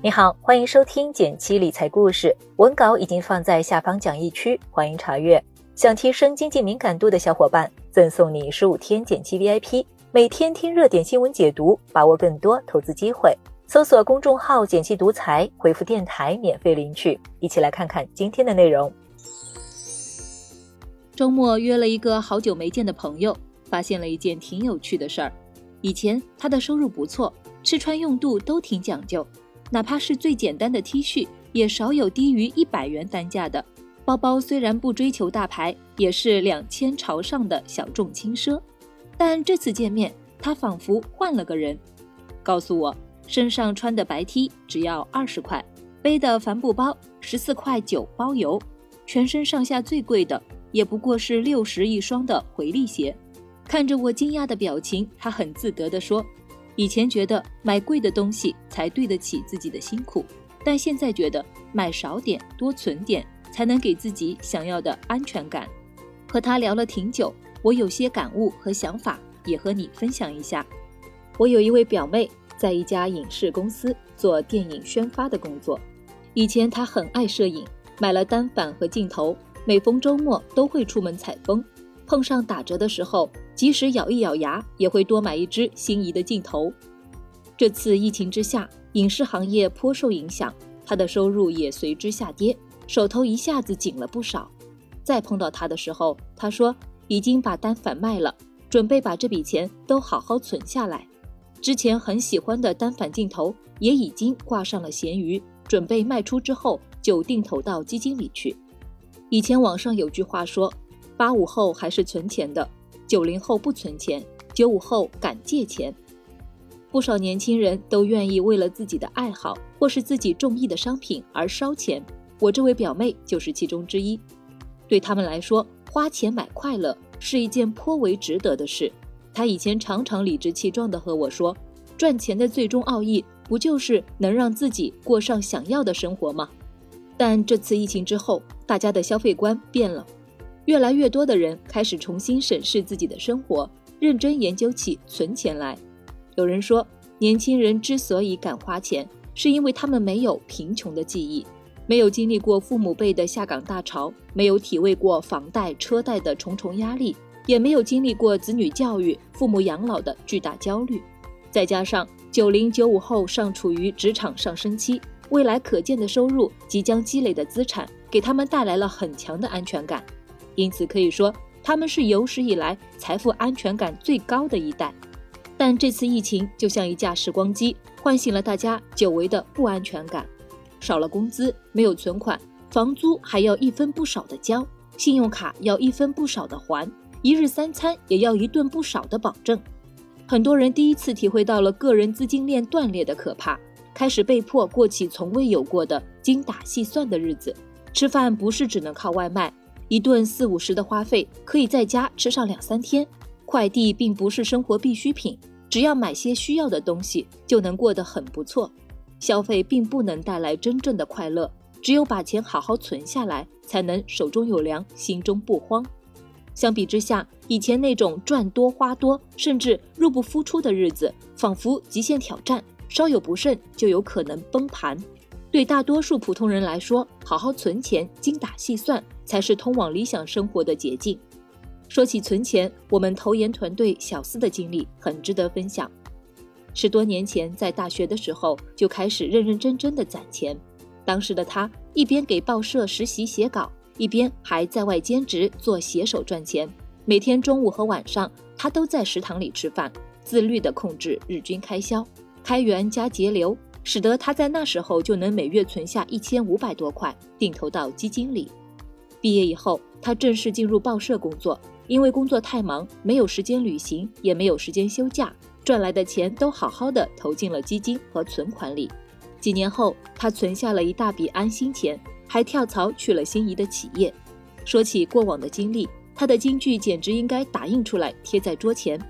你好，欢迎收听减七理财故事，文稿已经放在下方讲义区，欢迎查阅。想提升经济敏感度的小伙伴，赠送你十五天减七 VIP，每天听热点新闻解读，把握更多投资机会。搜索公众号“减七独裁，回复“电台”免费领取。一起来看看今天的内容。周末约了一个好久没见的朋友，发现了一件挺有趣的事儿。以前他的收入不错，吃穿用度都挺讲究。哪怕是最简单的 T 恤，也少有低于一百元单价的。包包虽然不追求大牌，也是两千朝上的小众轻奢。但这次见面，他仿佛换了个人，告诉我身上穿的白 T 只要二十块，背的帆布包十四块九包邮，全身上下最贵的也不过是六十一双的回力鞋。看着我惊讶的表情，他很自得地说。以前觉得买贵的东西才对得起自己的辛苦，但现在觉得买少点多存点才能给自己想要的安全感。和他聊了挺久，我有些感悟和想法，也和你分享一下。我有一位表妹在一家影视公司做电影宣发的工作，以前她很爱摄影，买了单反和镜头，每逢周末都会出门采风，碰上打折的时候。即使咬一咬牙，也会多买一支心仪的镜头。这次疫情之下，影视行业颇受影响，他的收入也随之下跌，手头一下子紧了不少。再碰到他的时候，他说已经把单反卖了，准备把这笔钱都好好存下来。之前很喜欢的单反镜头也已经挂上了闲鱼，准备卖出之后就定投到基金里去。以前网上有句话说，八五后还是存钱的。九零后不存钱，九五后敢借钱。不少年轻人都愿意为了自己的爱好或是自己中意的商品而烧钱。我这位表妹就是其中之一。对他们来说，花钱买快乐是一件颇为值得的事。她以前常常理直气壮地和我说：“赚钱的最终奥义不就是能让自己过上想要的生活吗？”但这次疫情之后，大家的消费观变了。越来越多的人开始重新审视自己的生活，认真研究起存钱来。有人说，年轻人之所以敢花钱，是因为他们没有贫穷的记忆，没有经历过父母辈的下岗大潮，没有体味过房贷车贷的重重压力，也没有经历过子女教育、父母养老的巨大焦虑。再加上九零九五后尚处于职场上升期，未来可见的收入、即将积累的资产，给他们带来了很强的安全感。因此可以说，他们是有史以来财富安全感最高的一代。但这次疫情就像一架时光机，唤醒了大家久违的不安全感。少了工资，没有存款，房租还要一分不少的交，信用卡要一分不少的还，一日三餐也要一顿不少的保证。很多人第一次体会到了个人资金链断裂的可怕，开始被迫过起从未有过的精打细算的日子。吃饭不是只能靠外卖。一顿四五十的花费可以在家吃上两三天，快递并不是生活必需品，只要买些需要的东西就能过得很不错。消费并不能带来真正的快乐，只有把钱好好存下来，才能手中有粮，心中不慌。相比之下，以前那种赚多花多，甚至入不敷出的日子，仿佛极限挑战，稍有不慎就有可能崩盘。对大多数普通人来说，好好存钱，精打细算，才是通往理想生活的捷径。说起存钱，我们投研团队小司的经历很值得分享。十多年前，在大学的时候就开始认认真真的攒钱。当时的他一边给报社实习写稿，一边还在外兼职做写手赚钱。每天中午和晚上，他都在食堂里吃饭，自律地控制日均开销，开源加节流。使得他在那时候就能每月存下一千五百多块，定投到基金里。毕业以后，他正式进入报社工作，因为工作太忙，没有时间旅行，也没有时间休假，赚来的钱都好好的投进了基金和存款里。几年后，他存下了一大笔安心钱，还跳槽去了心仪的企业。说起过往的经历，他的金句简直应该打印出来贴在桌前：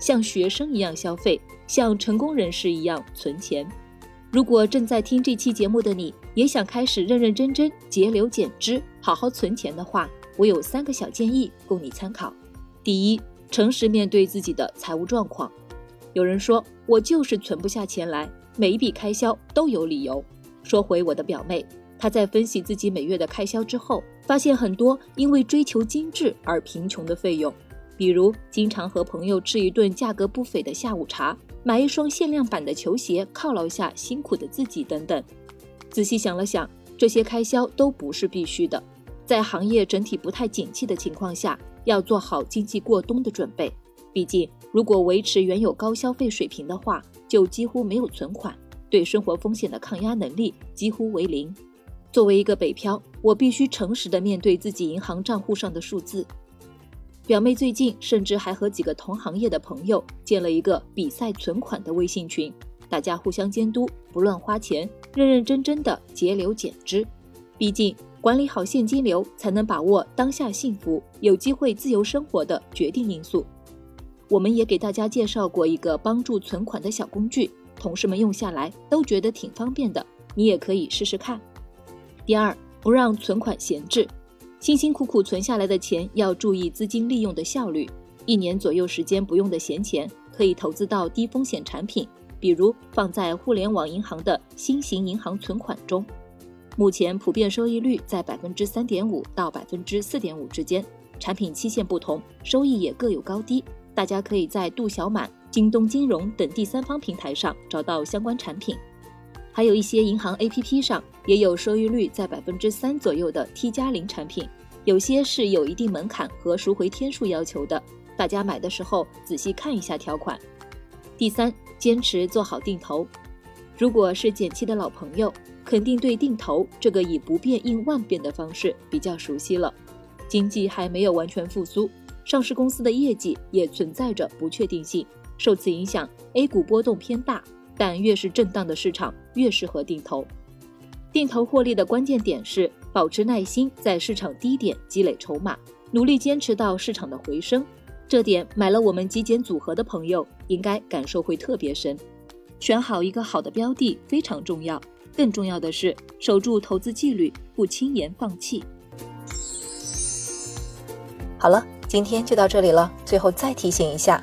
像学生一样消费，像成功人士一样存钱。如果正在听这期节目的你，也想开始认认真真节流减支，好好存钱的话，我有三个小建议供你参考。第一，诚实面对自己的财务状况。有人说我就是存不下钱来，每一笔开销都有理由。说回我的表妹，她在分析自己每月的开销之后，发现很多因为追求精致而贫穷的费用，比如经常和朋友吃一顿价格不菲的下午茶，买一双限量版的球鞋犒劳下辛苦的自己等等。仔细想了想，这些开销都不是必须的。在行业整体不太景气的情况下，要做好经济过冬的准备。毕竟，如果维持原有高消费水平的话，就几乎没有存款。对生活风险的抗压能力几乎为零。作为一个北漂，我必须诚实的面对自己银行账户上的数字。表妹最近甚至还和几个同行业的朋友建了一个比赛存款的微信群，大家互相监督，不乱花钱，认认真真的节流减脂。毕竟管理好现金流，才能把握当下幸福、有机会自由生活的决定因素。我们也给大家介绍过一个帮助存款的小工具。同事们用下来都觉得挺方便的，你也可以试试看。第二，不让存款闲置，辛辛苦苦存下来的钱要注意资金利用的效率。一年左右时间不用的闲钱，可以投资到低风险产品，比如放在互联网银行的新型银行存款中。目前普遍收益率在百分之三点五到百分之四点五之间，产品期限不同，收益也各有高低。大家可以在度小满。京东金融等第三方平台上找到相关产品，还有一些银行 APP 上也有收益率在百分之三左右的 T 加零产品，有些是有一定门槛和赎回天数要求的，大家买的时候仔细看一下条款。第三，坚持做好定投。如果是减期的老朋友，肯定对定投这个以不变应万变的方式比较熟悉了。经济还没有完全复苏，上市公司的业绩也存在着不确定性。受此影响，A 股波动偏大，但越是震荡的市场越适合定投。定投获利的关键点是保持耐心，在市场低点积累筹码，努力坚持到市场的回升。这点买了我们极简组合的朋友应该感受会特别深。选好一个好的标的非常重要，更重要的是守住投资纪律，不轻言放弃。好了，今天就到这里了。最后再提醒一下。